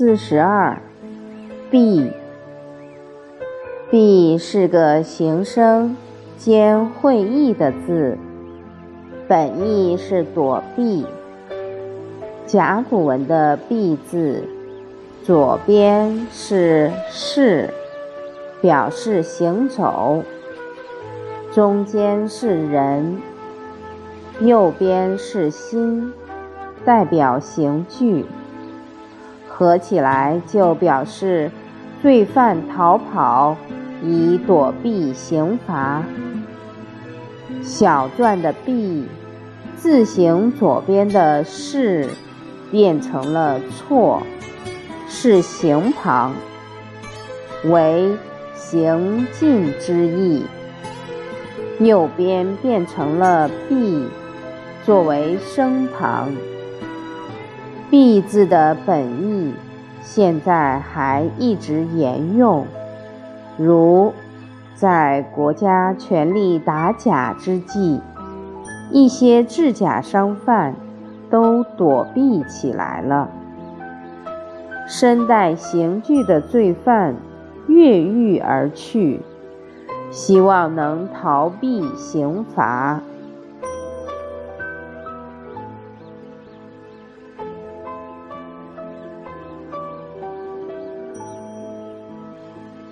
四十二，避。避是个形声兼会意的字，本意是躲避。甲骨文的避字，左边是士，表示行走；中间是人，右边是心，代表刑具。合起来就表示罪犯逃跑，以躲避刑罚。小篆的“避”字形左边的“是”变成了“错”，是形旁，为行进之意。右边变成了“避”，作为声旁。“避”字的本意，现在还一直沿用。如在国家全力打假之际，一些制假商贩都躲避起来了。身带刑具的罪犯越狱而去，希望能逃避刑罚。